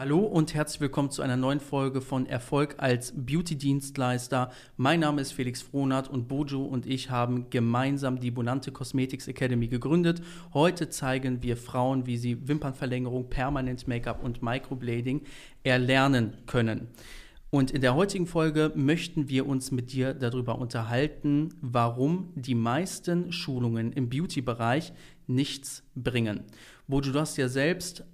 Hallo und herzlich willkommen zu einer neuen Folge von Erfolg als Beauty-Dienstleister. Mein Name ist Felix Frohnert und Bojo und ich haben gemeinsam die Bonante Cosmetics Academy gegründet. Heute zeigen wir Frauen, wie sie Wimpernverlängerung, Permanent Make-up und Microblading erlernen können. Und in der heutigen Folge möchten wir uns mit dir darüber unterhalten, warum die meisten Schulungen im Beauty-Bereich nichts bringen. Bojo, du hast ja selbst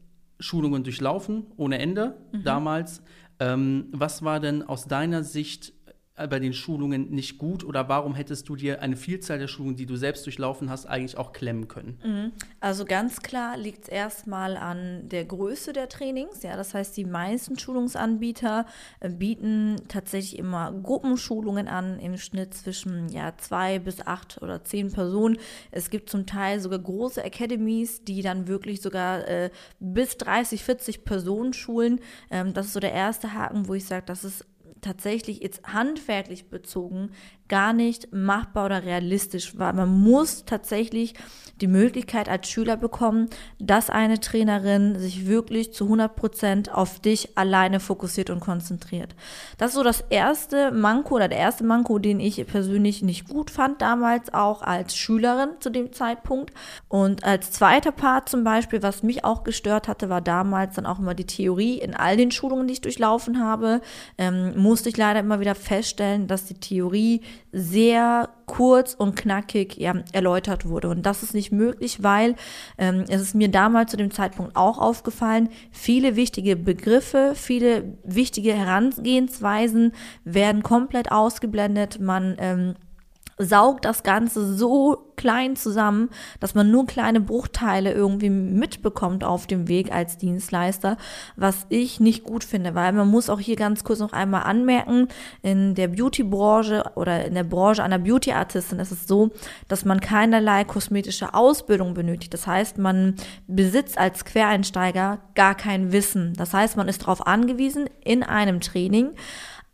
Schulungen durchlaufen, ohne Ende mhm. damals. Ähm, was war denn aus deiner Sicht bei den Schulungen nicht gut oder warum hättest du dir eine Vielzahl der Schulungen, die du selbst durchlaufen hast, eigentlich auch klemmen können? Mhm. Also ganz klar liegt es erstmal an der Größe der Trainings. Ja, das heißt, die meisten Schulungsanbieter äh, bieten tatsächlich immer Gruppenschulungen an, im Schnitt zwischen ja, zwei bis acht oder zehn Personen. Es gibt zum Teil sogar große Academies, die dann wirklich sogar äh, bis 30, 40 Personen schulen. Ähm, das ist so der erste Haken, wo ich sage, das ist tatsächlich jetzt handwerklich bezogen gar nicht machbar oder realistisch war. Man muss tatsächlich die Möglichkeit als Schüler bekommen, dass eine Trainerin sich wirklich zu 100 Prozent auf dich alleine fokussiert und konzentriert. Das ist so das erste Manko oder der erste Manko, den ich persönlich nicht gut fand damals auch als Schülerin zu dem Zeitpunkt. Und als zweiter Part zum Beispiel, was mich auch gestört hatte, war damals dann auch immer die Theorie in all den Schulungen, die ich durchlaufen habe, ähm, musste ich leider immer wieder feststellen, dass die Theorie sehr kurz und knackig ja, erläutert wurde. Und das ist nicht möglich, weil ähm, es ist mir damals zu dem Zeitpunkt auch aufgefallen, viele wichtige Begriffe, viele wichtige Herangehensweisen werden komplett ausgeblendet. Man ähm, saugt das Ganze so klein zusammen, dass man nur kleine Bruchteile irgendwie mitbekommt auf dem Weg als Dienstleister, was ich nicht gut finde, weil man muss auch hier ganz kurz noch einmal anmerken, in der Beauty-Branche oder in der Branche einer Beauty-Artistin ist es so, dass man keinerlei kosmetische Ausbildung benötigt. Das heißt, man besitzt als Quereinsteiger gar kein Wissen. Das heißt, man ist darauf angewiesen, in einem Training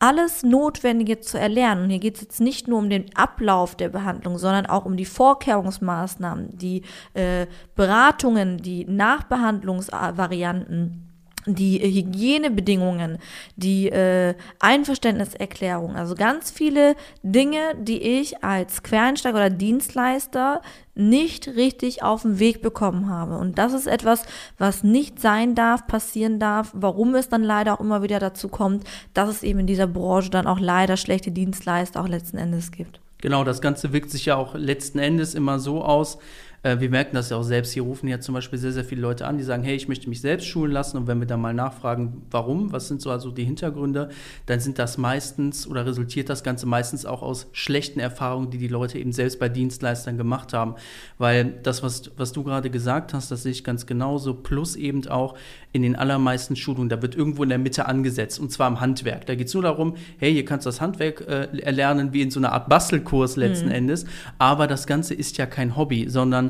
alles Notwendige zu erlernen. Und hier geht es jetzt nicht nur um den Ablauf der Behandlung, sondern auch um die Vorkehrungsmaßnahmen, die äh, Beratungen, die Nachbehandlungsvarianten die Hygienebedingungen, die äh, Einverständniserklärung, also ganz viele Dinge, die ich als Quereinsteiger oder Dienstleister nicht richtig auf den Weg bekommen habe. Und das ist etwas, was nicht sein darf, passieren darf, warum es dann leider auch immer wieder dazu kommt, dass es eben in dieser Branche dann auch leider schlechte Dienstleister auch letzten Endes gibt. Genau, das Ganze wirkt sich ja auch letzten Endes immer so aus, äh, wir merken das ja auch selbst. Hier rufen ja zum Beispiel sehr, sehr viele Leute an, die sagen, hey, ich möchte mich selbst schulen lassen. Und wenn wir dann mal nachfragen, warum, was sind so also die Hintergründe, dann sind das meistens oder resultiert das Ganze meistens auch aus schlechten Erfahrungen, die die Leute eben selbst bei Dienstleistern gemacht haben. Weil das, was, was du gerade gesagt hast, das sehe ich ganz genauso. Plus eben auch in den allermeisten Schulungen, da wird irgendwo in der Mitte angesetzt und zwar im Handwerk. Da geht es nur darum, hey, hier kannst du das Handwerk äh, erlernen, wie in so einer Art Bastelkurs letzten mhm. Endes. Aber das Ganze ist ja kein Hobby, sondern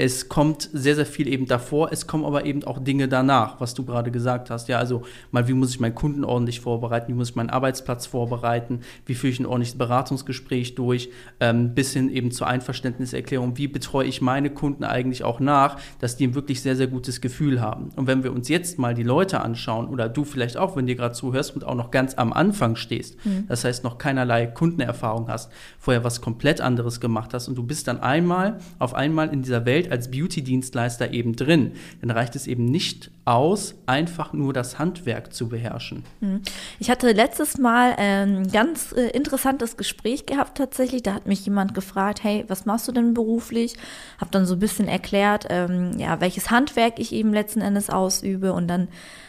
es kommt sehr, sehr viel eben davor, es kommen aber eben auch Dinge danach, was du gerade gesagt hast. Ja, also mal, wie muss ich meinen Kunden ordentlich vorbereiten, wie muss ich meinen Arbeitsplatz vorbereiten, wie führe ich ein ordentliches Beratungsgespräch durch, ähm, bis hin eben zur Einverständniserklärung, wie betreue ich meine Kunden eigentlich auch nach, dass die ein wirklich sehr, sehr gutes Gefühl haben. Und wenn wir uns jetzt mal die Leute anschauen, oder du vielleicht auch, wenn dir gerade zuhörst und auch noch ganz am Anfang stehst, mhm. das heißt noch keinerlei Kundenerfahrung hast, vorher was komplett anderes gemacht hast und du bist dann einmal auf einmal in dieser Welt als Beauty-Dienstleister eben drin. Dann reicht es eben nicht aus, einfach nur das Handwerk zu beherrschen. Hm. Ich hatte letztes Mal ein ganz äh, interessantes Gespräch gehabt tatsächlich. Da hat mich jemand gefragt, hey, was machst du denn beruflich? Habe dann so ein bisschen erklärt, ähm, ja, welches Handwerk ich eben letzten Endes ausübe. Und dann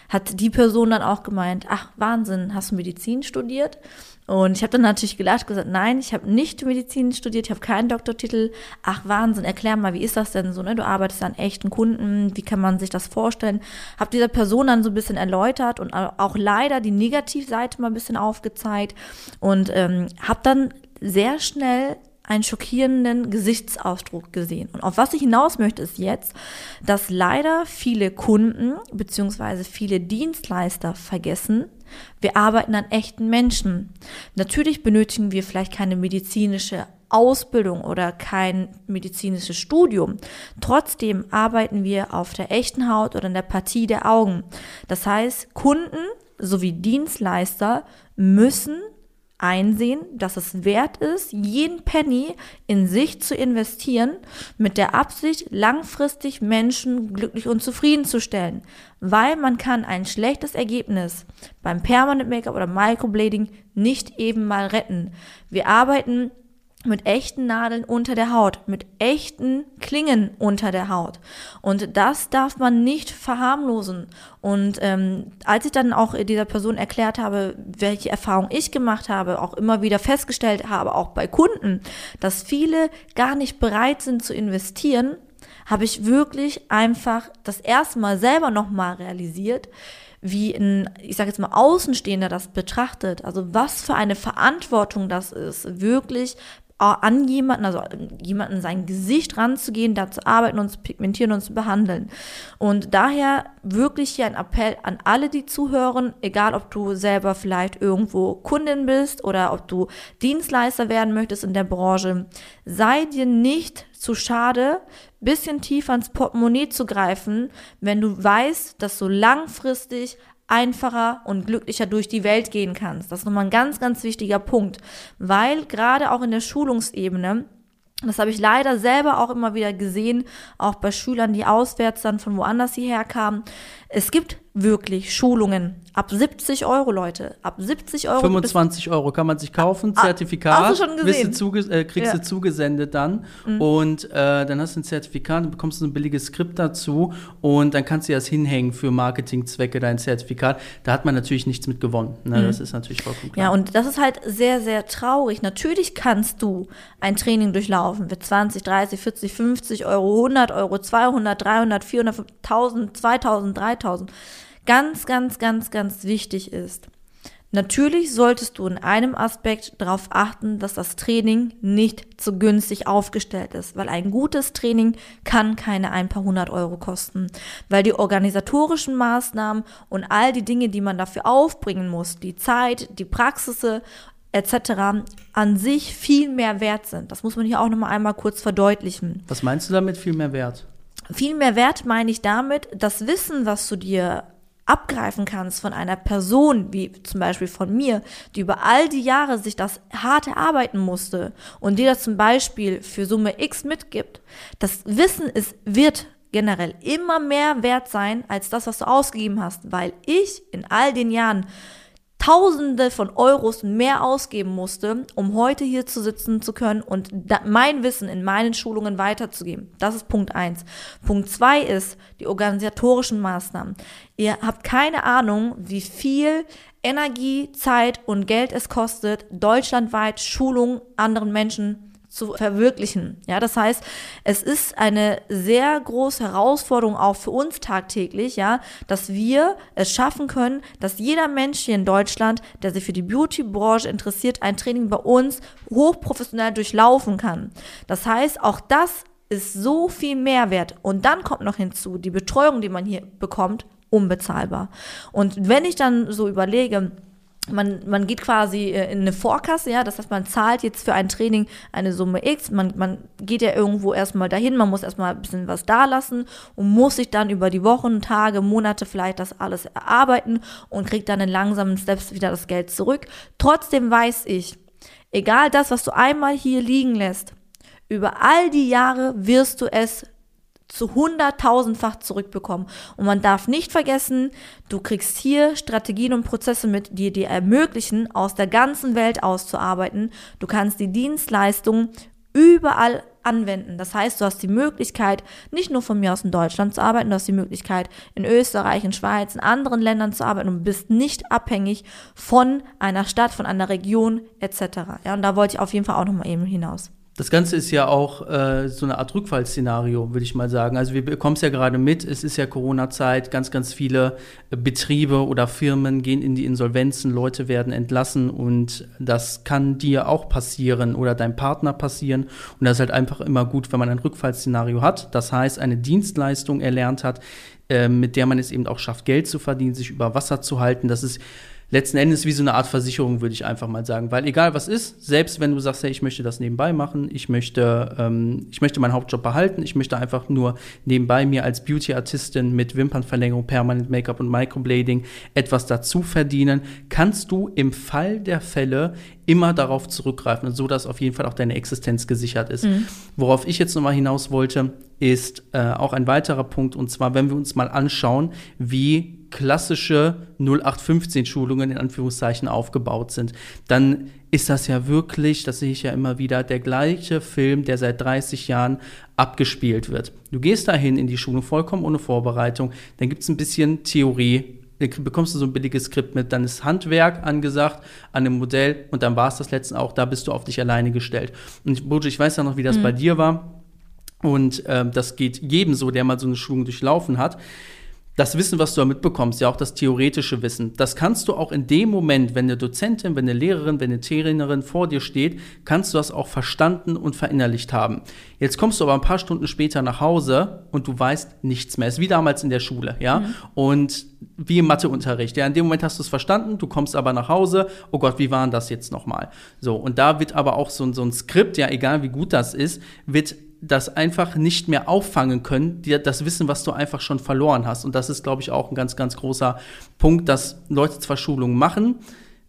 hat die Person dann auch gemeint, ach Wahnsinn, hast du Medizin studiert? Und ich habe dann natürlich gelacht, gesagt, nein, ich habe nicht Medizin studiert, ich habe keinen Doktortitel. Ach Wahnsinn, erklär mal, wie ist das denn so? Ne? Du arbeitest an echten Kunden, wie kann man sich das vorstellen? Habe dieser Person dann so ein bisschen erläutert und auch leider die Negativseite mal ein bisschen aufgezeigt und ähm, habe dann sehr schnell einen schockierenden Gesichtsausdruck gesehen. Und auf was ich hinaus möchte, ist jetzt, dass leider viele Kunden bzw. viele Dienstleister vergessen, wir arbeiten an echten Menschen. Natürlich benötigen wir vielleicht keine medizinische Ausbildung oder kein medizinisches Studium. Trotzdem arbeiten wir auf der echten Haut oder in der Partie der Augen. Das heißt, Kunden sowie Dienstleister müssen einsehen, dass es wert ist, jeden Penny in sich zu investieren, mit der Absicht, langfristig Menschen glücklich und zufriedenzustellen. Weil man kann ein schlechtes Ergebnis beim Permanent Make-up oder Microblading nicht eben mal retten. Wir arbeiten mit echten Nadeln unter der Haut, mit echten Klingen unter der Haut. Und das darf man nicht verharmlosen. Und ähm, als ich dann auch dieser Person erklärt habe, welche Erfahrung ich gemacht habe, auch immer wieder festgestellt habe, auch bei Kunden, dass viele gar nicht bereit sind zu investieren, habe ich wirklich einfach das erste Mal selber nochmal realisiert, wie ein, ich sage jetzt mal, Außenstehender das betrachtet, also was für eine Verantwortung das ist, wirklich an jemanden, also jemanden sein Gesicht ranzugehen, da zu arbeiten und zu pigmentieren und zu behandeln. Und daher wirklich hier ein Appell an alle, die zuhören, egal ob du selber vielleicht irgendwo Kundin bist oder ob du Dienstleister werden möchtest in der Branche, sei dir nicht zu schade, bisschen tiefer ins Portemonnaie zu greifen, wenn du weißt, dass du langfristig einfacher und glücklicher durch die Welt gehen kannst. Das ist nochmal ein ganz, ganz wichtiger Punkt, weil gerade auch in der Schulungsebene das habe ich leider selber auch immer wieder gesehen, auch bei Schülern, die auswärts dann von woanders hierher kamen. Es gibt wirklich Schulungen ab 70 Euro, Leute. Ab 70 Euro. 25 Euro kann man sich kaufen, ah, Zertifikat. Hast du schon gesehen? Du äh, kriegst ja. du zugesendet dann. Mhm. Und äh, dann hast du ein Zertifikat, dann bekommst du ein billiges Skript dazu und dann kannst du das hinhängen für Marketingzwecke, dein Zertifikat. Da hat man natürlich nichts mit gewonnen. Ne? Mhm. Das ist natürlich vollkommen klar. Ja, und das ist halt sehr, sehr traurig. Natürlich kannst du ein Training durchlaufen für 20, 30, 40, 50 Euro, 100 Euro, 200, 300, 400, 1000, 2000, 3000 ganz, ganz, ganz, ganz wichtig ist. Natürlich solltest du in einem Aspekt darauf achten, dass das Training nicht zu günstig aufgestellt ist, weil ein gutes Training kann keine ein paar hundert Euro kosten, weil die organisatorischen Maßnahmen und all die Dinge, die man dafür aufbringen muss, die Zeit, die Praxis etc. an sich viel mehr wert sind. Das muss man hier auch nochmal einmal kurz verdeutlichen. Was meinst du damit viel mehr wert? Viel mehr wert meine ich damit, das Wissen, was du dir abgreifen kannst von einer Person, wie zum Beispiel von mir, die über all die Jahre sich das hart erarbeiten musste und dir das zum Beispiel für Summe X mitgibt, das Wissen ist, wird generell immer mehr wert sein als das, was du ausgegeben hast, weil ich in all den Jahren Tausende von Euros mehr ausgeben musste, um heute hier zu sitzen zu können und mein Wissen in meinen Schulungen weiterzugeben. Das ist Punkt eins. Punkt zwei ist die organisatorischen Maßnahmen. Ihr habt keine Ahnung, wie viel Energie, Zeit und Geld es kostet, deutschlandweit Schulungen anderen Menschen zu verwirklichen. Ja, das heißt, es ist eine sehr große Herausforderung auch für uns tagtäglich, ja, dass wir es schaffen können, dass jeder Mensch hier in Deutschland, der sich für die Beauty-Branche interessiert, ein Training bei uns hochprofessionell durchlaufen kann. Das heißt, auch das ist so viel Mehrwert. Und dann kommt noch hinzu, die Betreuung, die man hier bekommt, unbezahlbar. Und wenn ich dann so überlege, man, man geht quasi äh, in eine Vorkasse, ja, das heißt, man zahlt jetzt für ein Training eine Summe X, man, man geht ja irgendwo erstmal dahin, man muss erstmal ein bisschen was dalassen und muss sich dann über die Wochen, Tage, Monate vielleicht das alles erarbeiten und kriegt dann in langsamen Steps wieder das Geld zurück. Trotzdem weiß ich, egal das, was du einmal hier liegen lässt, über all die Jahre wirst du es zu hunderttausendfach zurückbekommen. Und man darf nicht vergessen, du kriegst hier Strategien und Prozesse mit, die dir ermöglichen, aus der ganzen Welt auszuarbeiten. Du kannst die Dienstleistung überall anwenden. Das heißt, du hast die Möglichkeit, nicht nur von mir aus in Deutschland zu arbeiten, du hast die Möglichkeit, in Österreich, in Schweiz, in anderen Ländern zu arbeiten und bist nicht abhängig von einer Stadt, von einer Region etc. Ja, und da wollte ich auf jeden Fall auch nochmal eben hinaus. Das Ganze ist ja auch äh, so eine Art Rückfallszenario, würde ich mal sagen. Also wir bekommen es ja gerade mit, es ist ja Corona-Zeit, ganz, ganz viele äh, Betriebe oder Firmen gehen in die Insolvenzen, Leute werden entlassen und das kann dir auch passieren oder deinem Partner passieren. Und das ist halt einfach immer gut, wenn man ein Rückfallszenario hat. Das heißt, eine Dienstleistung erlernt hat, äh, mit der man es eben auch schafft, Geld zu verdienen, sich über Wasser zu halten. Das ist letzten Endes wie so eine Art Versicherung, würde ich einfach mal sagen. Weil egal was ist, selbst wenn du sagst, hey, ich möchte das nebenbei machen, ich möchte, ähm, ich möchte meinen Hauptjob behalten, ich möchte einfach nur nebenbei mir als Beauty-Artistin mit Wimpernverlängerung, Permanent Make-up und Microblading etwas dazu verdienen, kannst du im Fall der Fälle immer darauf zurückgreifen, so dass auf jeden Fall auch deine Existenz gesichert ist. Mhm. Worauf ich jetzt nochmal hinaus wollte, ist äh, auch ein weiterer Punkt, und zwar, wenn wir uns mal anschauen, wie klassische 0815-Schulungen in Anführungszeichen aufgebaut sind, dann ist das ja wirklich, das sehe ich ja immer wieder, der gleiche Film, der seit 30 Jahren abgespielt wird. Du gehst dahin in die Schule vollkommen ohne Vorbereitung, dann gibt es ein bisschen Theorie, dann bekommst du so ein billiges Skript mit, dann ist Handwerk angesagt an dem Modell und dann war es das letzten auch, da bist du auf dich alleine gestellt. Und Bojo, ich weiß ja noch, wie das mhm. bei dir war. Und äh, das geht jedem so, der mal so eine Schulung durchlaufen hat das Wissen, was du da mitbekommst, ja auch das theoretische Wissen, das kannst du auch in dem Moment, wenn eine Dozentin, wenn eine Lehrerin, wenn eine Trainerin vor dir steht, kannst du das auch verstanden und verinnerlicht haben. Jetzt kommst du aber ein paar Stunden später nach Hause und du weißt nichts mehr. Es ist wie damals in der Schule, ja. Mhm. Und wie im Matheunterricht. Ja, in dem Moment hast du es verstanden, du kommst aber nach Hause, oh Gott, wie war denn das jetzt nochmal? So, und da wird aber auch so, so ein Skript, ja, egal wie gut das ist, wird das einfach nicht mehr auffangen können, dir das Wissen, was du einfach schon verloren hast. Und das ist, glaube ich, auch ein ganz, ganz großer Punkt, dass Leute zwar Schulungen machen,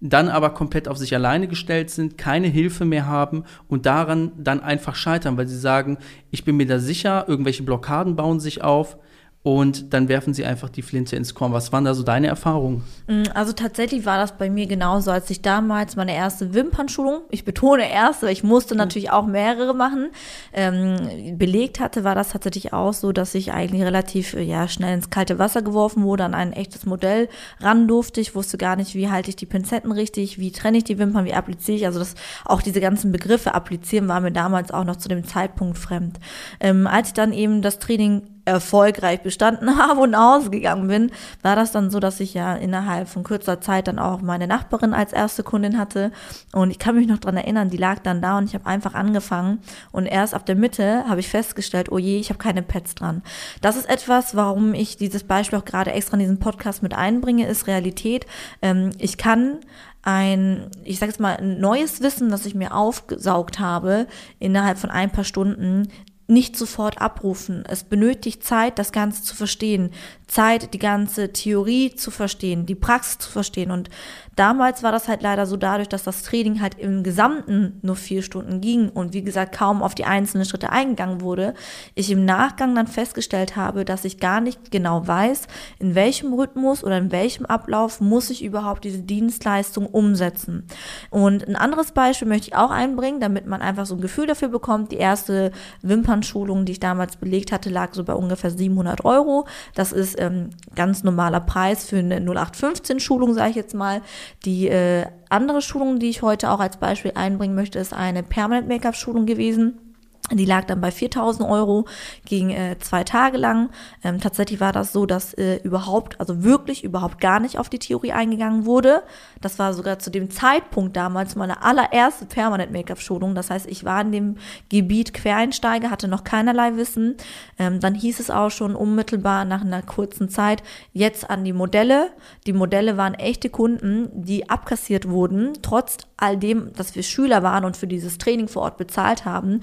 dann aber komplett auf sich alleine gestellt sind, keine Hilfe mehr haben und daran dann einfach scheitern, weil sie sagen, ich bin mir da sicher, irgendwelche Blockaden bauen sich auf, und dann werfen sie einfach die Flinte ins Korn. Was waren da so deine Erfahrungen? Mm, also tatsächlich war das bei mir genauso, als ich damals meine erste Wimpernschulung, ich betone erste, weil ich musste natürlich auch mehrere machen, ähm, belegt hatte, war das tatsächlich auch so, dass ich eigentlich relativ äh, ja, schnell ins kalte Wasser geworfen wurde, an ein echtes Modell ran durfte. Ich wusste gar nicht, wie halte ich die Pinzetten richtig, wie trenne ich die Wimpern, wie appliziere ich. Also das, auch diese ganzen Begriffe applizieren war mir damals auch noch zu dem Zeitpunkt fremd. Ähm, als ich dann eben das Training erfolgreich bestanden habe und ausgegangen bin, war das dann so, dass ich ja innerhalb von kurzer Zeit dann auch meine Nachbarin als erste Kundin hatte. Und ich kann mich noch dran erinnern, die lag dann da und ich habe einfach angefangen. Und erst ab der Mitte habe ich festgestellt, oh je, ich habe keine Pets dran. Das ist etwas, warum ich dieses Beispiel auch gerade extra in diesen Podcast mit einbringe, ist Realität. Ähm, ich kann ein, ich sage jetzt mal, ein neues Wissen, das ich mir aufgesaugt habe, innerhalb von ein paar Stunden nicht sofort abrufen. Es benötigt Zeit, das Ganze zu verstehen. Zeit, die ganze Theorie zu verstehen, die Praxis zu verstehen. Und damals war das halt leider so dadurch, dass das Training halt im Gesamten nur vier Stunden ging und wie gesagt kaum auf die einzelnen Schritte eingegangen wurde, ich im Nachgang dann festgestellt habe, dass ich gar nicht genau weiß, in welchem Rhythmus oder in welchem Ablauf muss ich überhaupt diese Dienstleistung umsetzen. Und ein anderes Beispiel möchte ich auch einbringen, damit man einfach so ein Gefühl dafür bekommt. Die erste Wimpernschulung, die ich damals belegt hatte, lag so bei ungefähr 700 Euro. Das ist ähm, ganz normaler Preis für eine 0815-Schulung, sage ich jetzt mal. Die äh, andere Schulung, die ich heute auch als Beispiel einbringen möchte, ist eine Permanent Make-up-Schulung gewesen. Die lag dann bei 4000 Euro, ging äh, zwei Tage lang. Ähm, tatsächlich war das so, dass äh, überhaupt, also wirklich überhaupt gar nicht auf die Theorie eingegangen wurde. Das war sogar zu dem Zeitpunkt damals meine allererste Permanent Make-up-Schulung. Das heißt, ich war in dem Gebiet Quereinsteiger, hatte noch keinerlei Wissen. Ähm, dann hieß es auch schon unmittelbar nach einer kurzen Zeit jetzt an die Modelle. Die Modelle waren echte Kunden, die abkassiert wurden, trotz all dem, dass wir Schüler waren und für dieses Training vor Ort bezahlt haben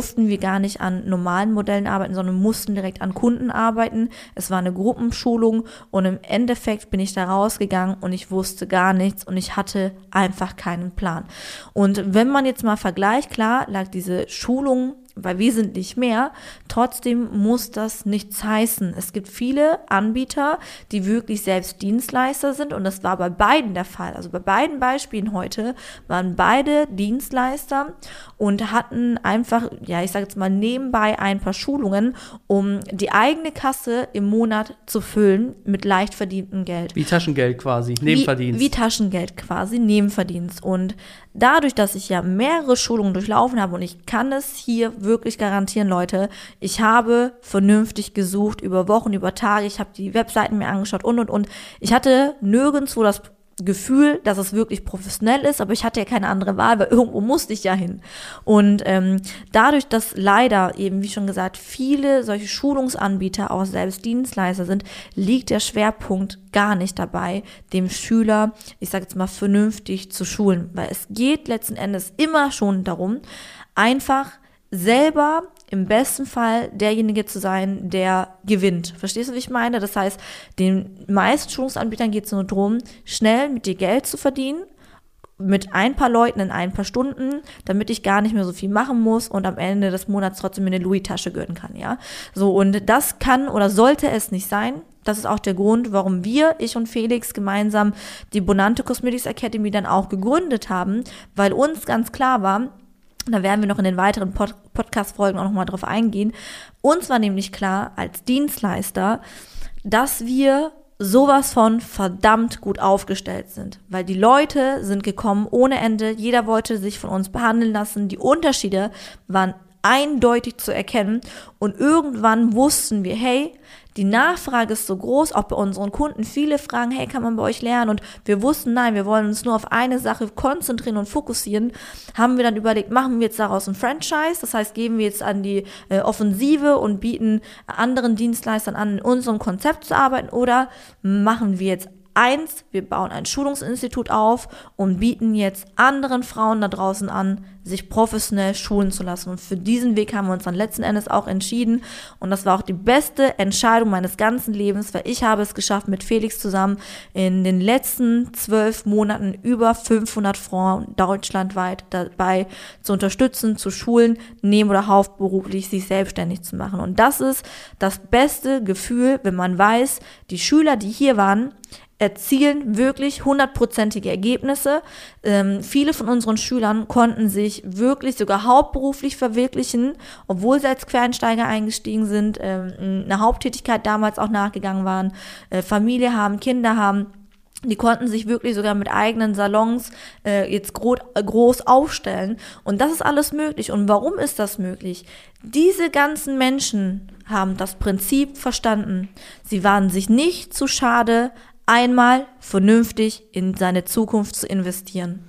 wir gar nicht an normalen Modellen arbeiten, sondern mussten direkt an Kunden arbeiten. Es war eine Gruppenschulung und im Endeffekt bin ich da rausgegangen und ich wusste gar nichts und ich hatte einfach keinen Plan. Und wenn man jetzt mal vergleicht, klar lag diese Schulung weil wir sind nicht mehr. Trotzdem muss das nichts heißen. Es gibt viele Anbieter, die wirklich selbst Dienstleister sind und das war bei beiden der Fall. Also bei beiden Beispielen heute waren beide Dienstleister und hatten einfach, ja, ich sage jetzt mal nebenbei ein paar Schulungen, um die eigene Kasse im Monat zu füllen mit leicht verdientem Geld. Wie Taschengeld quasi, Nebenverdienst. Wie, wie Taschengeld quasi, Nebenverdienst. Und dadurch, dass ich ja mehrere Schulungen durchlaufen habe und ich kann es hier wirklich garantieren, Leute, ich habe vernünftig gesucht über Wochen, über Tage, ich habe die Webseiten mir angeschaut und und und. Ich hatte nirgendwo das Gefühl, dass es wirklich professionell ist, aber ich hatte ja keine andere Wahl, weil irgendwo musste ich ja hin. Und ähm, dadurch, dass leider eben, wie schon gesagt, viele solche Schulungsanbieter auch selbst Dienstleister sind, liegt der Schwerpunkt gar nicht dabei, dem Schüler, ich sage jetzt mal, vernünftig zu schulen. Weil es geht letzten Endes immer schon darum, einfach selber im besten Fall derjenige zu sein, der gewinnt. Verstehst du, wie ich meine? Das heißt, den meisten Schulungsanbietern geht es nur darum, schnell mit dir Geld zu verdienen, mit ein paar Leuten in ein paar Stunden, damit ich gar nicht mehr so viel machen muss und am Ende des Monats trotzdem mir eine Louis-Tasche gönnen kann, ja. So, und das kann oder sollte es nicht sein. Das ist auch der Grund, warum wir, ich und Felix, gemeinsam die Bonante Cosmetics Academy dann auch gegründet haben, weil uns ganz klar war, da werden wir noch in den weiteren Pod Podcast-Folgen auch nochmal drauf eingehen. Uns war nämlich klar, als Dienstleister, dass wir sowas von verdammt gut aufgestellt sind. Weil die Leute sind gekommen ohne Ende, jeder wollte sich von uns behandeln lassen, die Unterschiede waren eindeutig zu erkennen und irgendwann wussten wir, hey, die Nachfrage ist so groß, auch bei unseren Kunden. Viele fragen, hey, kann man bei euch lernen? Und wir wussten, nein, wir wollen uns nur auf eine Sache konzentrieren und fokussieren. Haben wir dann überlegt, machen wir jetzt daraus ein Franchise? Das heißt, gehen wir jetzt an die äh, Offensive und bieten anderen Dienstleistern an, in unserem Konzept zu arbeiten? Oder machen wir jetzt Eins, wir bauen ein Schulungsinstitut auf und bieten jetzt anderen Frauen da draußen an, sich professionell schulen zu lassen. Und für diesen Weg haben wir uns dann letzten Endes auch entschieden. Und das war auch die beste Entscheidung meines ganzen Lebens, weil ich habe es geschafft, mit Felix zusammen in den letzten zwölf Monaten über 500 Frauen deutschlandweit dabei zu unterstützen, zu schulen, neben oder hauptberuflich sich selbstständig zu machen. Und das ist das beste Gefühl, wenn man weiß, die Schüler, die hier waren, erzielen wirklich hundertprozentige Ergebnisse. Ähm, viele von unseren Schülern konnten sich wirklich sogar hauptberuflich verwirklichen, obwohl sie als Quereinsteiger eingestiegen sind, ähm, eine Haupttätigkeit damals auch nachgegangen waren, äh, Familie haben, Kinder haben. Die konnten sich wirklich sogar mit eigenen Salons äh, jetzt gro groß aufstellen. Und das ist alles möglich. Und warum ist das möglich? Diese ganzen Menschen haben das Prinzip verstanden. Sie waren sich nicht zu schade, einmal vernünftig in seine Zukunft zu investieren.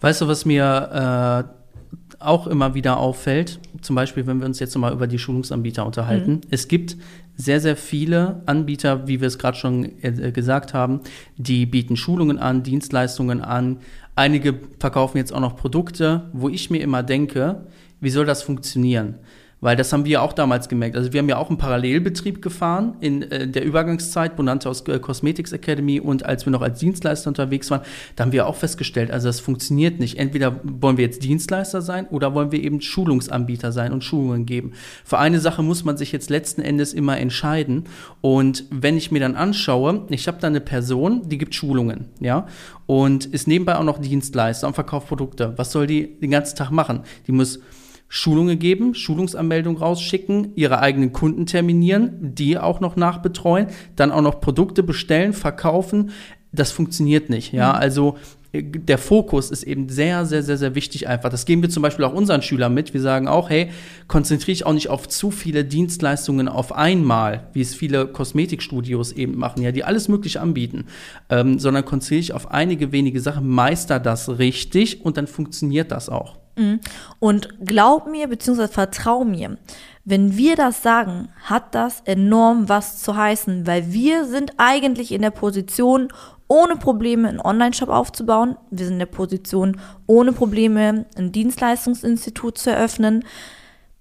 Weißt du, was mir äh, auch immer wieder auffällt? Zum Beispiel, wenn wir uns jetzt nochmal über die Schulungsanbieter unterhalten. Mhm. Es gibt sehr, sehr viele Anbieter, wie wir es gerade schon äh, gesagt haben, die bieten Schulungen an, Dienstleistungen an. Einige verkaufen jetzt auch noch Produkte, wo ich mir immer denke, wie soll das funktionieren? Weil das haben wir auch damals gemerkt. Also wir haben ja auch einen Parallelbetrieb gefahren in äh, der Übergangszeit, Bonante aus äh, Cosmetics Academy und als wir noch als Dienstleister unterwegs waren, da haben wir auch festgestellt, also das funktioniert nicht. Entweder wollen wir jetzt Dienstleister sein oder wollen wir eben Schulungsanbieter sein und Schulungen geben. Für eine Sache muss man sich jetzt letzten Endes immer entscheiden. Und wenn ich mir dann anschaue, ich habe da eine Person, die gibt Schulungen, ja, und ist nebenbei auch noch Dienstleister und verkauft Produkte. Was soll die den ganzen Tag machen? Die muss Schulungen geben, Schulungsanmeldung rausschicken, ihre eigenen Kunden terminieren, die auch noch nachbetreuen, dann auch noch Produkte bestellen, verkaufen. Das funktioniert nicht. Ja, mhm. also äh, der Fokus ist eben sehr, sehr, sehr, sehr wichtig einfach. Das geben wir zum Beispiel auch unseren Schülern mit. Wir sagen auch, hey, konzentriere dich auch nicht auf zu viele Dienstleistungen auf einmal, wie es viele Kosmetikstudios eben machen, ja, die alles Mögliche anbieten, ähm, sondern konzentriere dich auf einige wenige Sachen, meister das richtig und dann funktioniert das auch. Und glaub mir, beziehungsweise vertrau mir, wenn wir das sagen, hat das enorm was zu heißen, weil wir sind eigentlich in der Position, ohne Probleme einen Online-Shop aufzubauen. Wir sind in der Position, ohne Probleme ein Dienstleistungsinstitut zu eröffnen.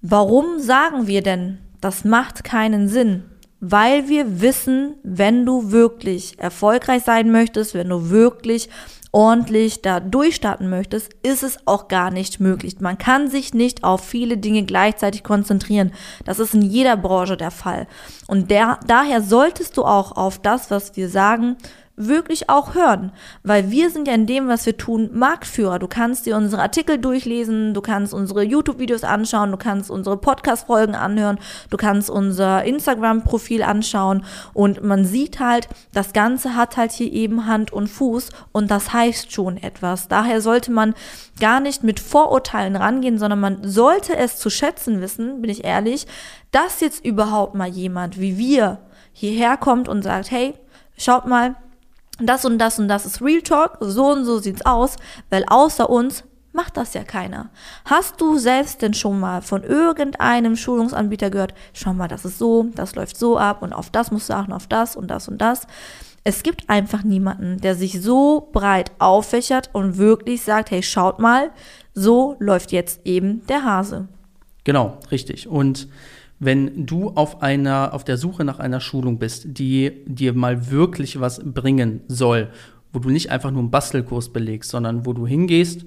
Warum sagen wir denn, das macht keinen Sinn? Weil wir wissen, wenn du wirklich erfolgreich sein möchtest, wenn du wirklich ordentlich da durchstarten möchtest, ist es auch gar nicht möglich. Man kann sich nicht auf viele Dinge gleichzeitig konzentrieren. Das ist in jeder Branche der Fall. Und der, daher solltest du auch auf das, was wir sagen, wirklich auch hören, weil wir sind ja in dem, was wir tun, Marktführer. Du kannst dir unsere Artikel durchlesen, du kannst unsere YouTube-Videos anschauen, du kannst unsere Podcast-Folgen anhören, du kannst unser Instagram-Profil anschauen und man sieht halt, das Ganze hat halt hier eben Hand und Fuß und das heißt schon etwas. Daher sollte man gar nicht mit Vorurteilen rangehen, sondern man sollte es zu schätzen wissen, bin ich ehrlich, dass jetzt überhaupt mal jemand wie wir hierher kommt und sagt, hey, schaut mal, das und das und das ist Real Talk, so und so sieht's aus, weil außer uns macht das ja keiner. Hast du selbst denn schon mal von irgendeinem Schulungsanbieter gehört, schau mal, das ist so, das läuft so ab und auf das musst du achten, auf das und das und das. Es gibt einfach niemanden, der sich so breit auffächert und wirklich sagt, hey, schaut mal, so läuft jetzt eben der Hase. Genau, richtig. Und wenn du auf einer, auf der Suche nach einer Schulung bist, die dir mal wirklich was bringen soll, wo du nicht einfach nur einen Bastelkurs belegst, sondern wo du hingehst,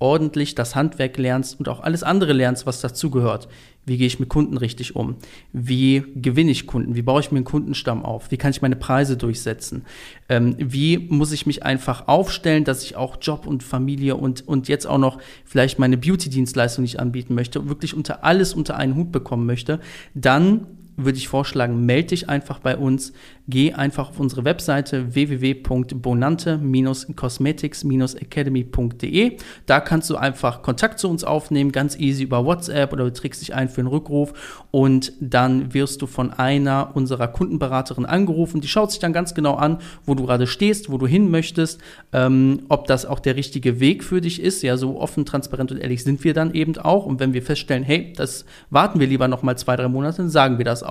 ordentlich das Handwerk lernst und auch alles andere lernst, was dazugehört. Wie gehe ich mit Kunden richtig um? Wie gewinne ich Kunden? Wie baue ich mir einen Kundenstamm auf? Wie kann ich meine Preise durchsetzen? Ähm, wie muss ich mich einfach aufstellen, dass ich auch Job und Familie und, und jetzt auch noch vielleicht meine Beauty-Dienstleistung, die ich anbieten möchte, wirklich unter alles unter einen Hut bekommen möchte? Dann würde ich vorschlagen, melde dich einfach bei uns. Geh einfach auf unsere Webseite www.bonante-cosmetics-academy.de. Da kannst du einfach Kontakt zu uns aufnehmen, ganz easy über WhatsApp oder du trägst dich ein für einen Rückruf und dann wirst du von einer unserer Kundenberaterinnen angerufen. Die schaut sich dann ganz genau an, wo du gerade stehst, wo du hin möchtest, ähm, ob das auch der richtige Weg für dich ist. Ja, so offen, transparent und ehrlich sind wir dann eben auch. Und wenn wir feststellen, hey, das warten wir lieber noch mal zwei, drei Monate, dann sagen wir das auch.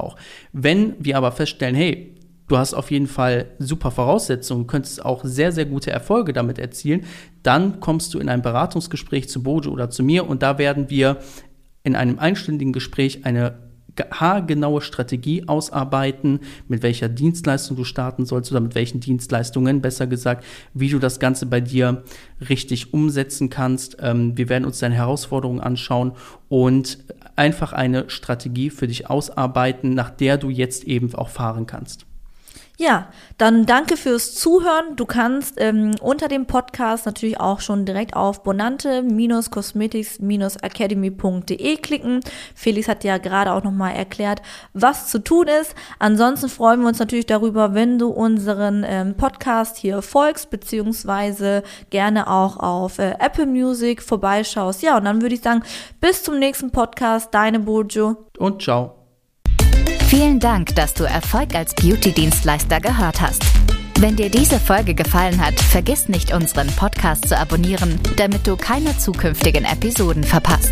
Wenn wir aber feststellen, hey, du hast auf jeden Fall super Voraussetzungen, könntest auch sehr, sehr gute Erfolge damit erzielen, dann kommst du in ein Beratungsgespräch zu Bojo oder zu mir und da werden wir in einem einstündigen Gespräch eine haargenaue Strategie ausarbeiten, mit welcher Dienstleistung du starten sollst oder mit welchen Dienstleistungen, besser gesagt, wie du das Ganze bei dir richtig umsetzen kannst. Ähm, wir werden uns deine Herausforderungen anschauen und einfach eine Strategie für dich ausarbeiten, nach der du jetzt eben auch fahren kannst. Ja, dann danke fürs Zuhören. Du kannst ähm, unter dem Podcast natürlich auch schon direkt auf bonante-cosmetics-academy.de klicken. Felix hat ja gerade auch nochmal erklärt, was zu tun ist. Ansonsten freuen wir uns natürlich darüber, wenn du unseren ähm, Podcast hier folgst, beziehungsweise gerne auch auf äh, Apple Music vorbeischaust. Ja, und dann würde ich sagen, bis zum nächsten Podcast. Deine Bojo. Und ciao. Vielen Dank, dass du Erfolg als Beauty-Dienstleister gehört hast. Wenn dir diese Folge gefallen hat, vergiss nicht, unseren Podcast zu abonnieren, damit du keine zukünftigen Episoden verpasst.